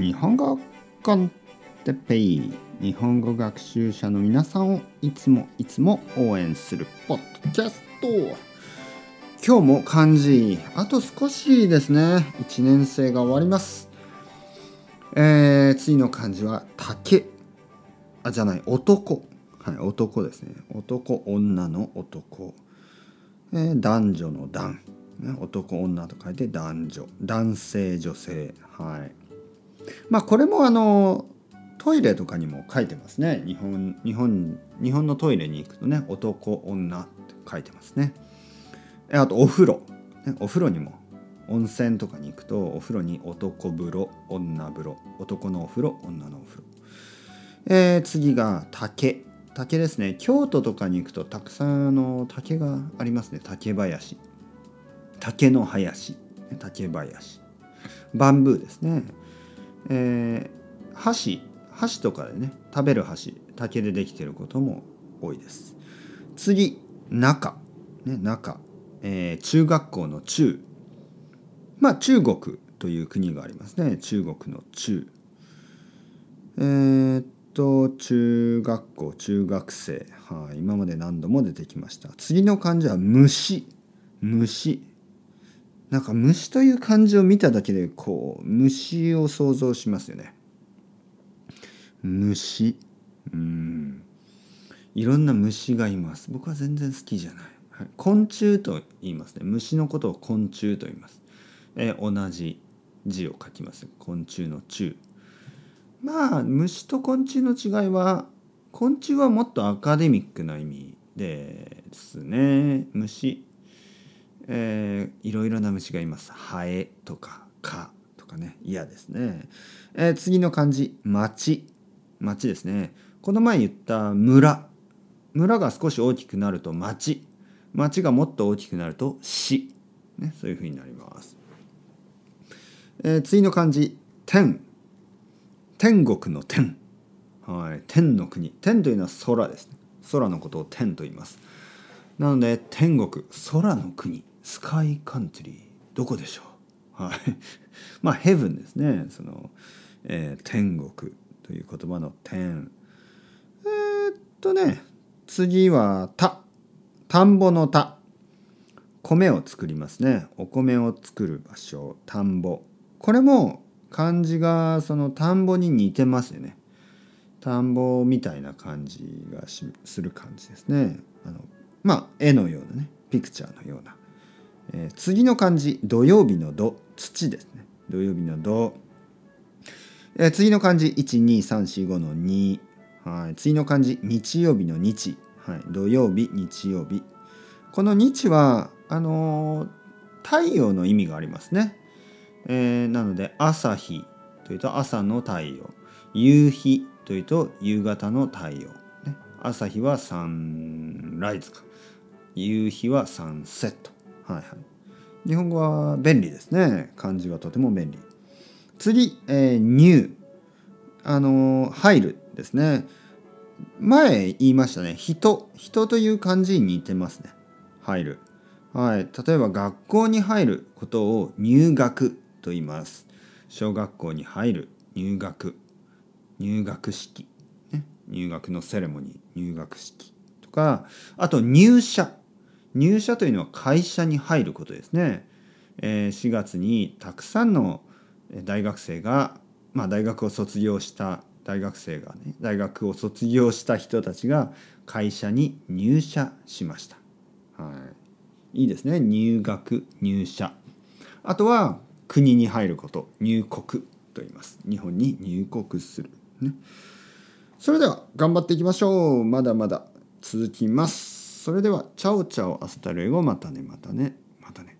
日本語コンテペイ日本語学習者の皆さんをいつもいつも応援するポッドキャスト。今日も漢字あと少しですね。1年生が終わります。えー、次の漢字は竹。あじゃない男。はい男ですね。男女の男、えー、男女の男。ね、男女と書いて男女。男性女性。はい。まあこれもあのトイレとかにも書いてますね。日本日本日本のトイレに行くとね男女って書いてますね。あとお風呂、ね、お風呂にも温泉とかに行くとお風呂に男風呂女風呂。男のお風呂女のお風呂、えー、次が竹。竹ですね。京都とかに行くとたくさんの竹がありますね。竹林。竹の林。竹林。バンブーですね、えー、箸箸とかでね食べる箸竹でできてることも多いです。次中。ね中、えー、中学校の中。まあ中国という国がありますね。中国の中。えー、っと中学校中学生。はい今まで何度も出てきました。次の漢字は虫。虫。なんか虫という漢字を見ただけでこう虫を想像しますよね。虫。うん。いろんな虫がいます。僕は全然好きじゃない、はい、昆虫と言いますね。虫のことを昆虫と言います、え、同じ字を書きます。昆虫の虫。まあ虫と昆虫の違いは昆虫はもっとアカデミックな意味ですね。虫。えー、いろいろな虫がいます。ハエとか蚊とかね。嫌ですね、えー、次の漢字。町。町ですね。この前言った村。村が少し大きくなると町。町がもっと大きくなると市、ね、そういうふうになります、えー、次の漢字。天。天国の天。はい。天の国。天というのは空ですね。空のことを天と言います。なので天国。空の国。スカイカントリーどこでしょう？はい。まあヘブンですね。その、えー、天国という言葉の天。えー、っとね次は田田んぼの田米を作りますね。お米を作る場所。田んぼ。これも漢字がその田んぼに似てますよね。田んぼみたいな感じがする感じですね。あのまあ絵のようなねピクチャーのような。えー、次の漢字土曜日の土土ですね。土曜日の土、えー、次の漢字12345の2はい。次の漢字日曜日の日、はい、土曜日日曜日。この日はあのー、太陽の意味がありますね、えー、なので朝日というと朝の太陽。夕日というと夕方の太陽、朝日はサンライズか。夕日はサンセット。はいはい。日本語は便利ですね。漢字はとても便利。次、えー、入。あのー、入るですね。前言いましたね。人。人という漢字に似てますね。入る。はい。例えば学校に入ることを入学と言います。小学校に入る。入学。入学式。ね、入学のセレモニー。入学式。とか、あと入社。入社というのは会社に入ることですね。4月にたくさんの大学生が、まあ、大学を卒業した大学生がね大学を卒業した人たちが会社に入社しました。はい、いいですね入学入社。あとは国に入ること入国と言います。日本に入国する。ね、それでは頑張っていきましょう。まだまだ続きます。それでは ciao ciao hasta luego またねまたねまたね。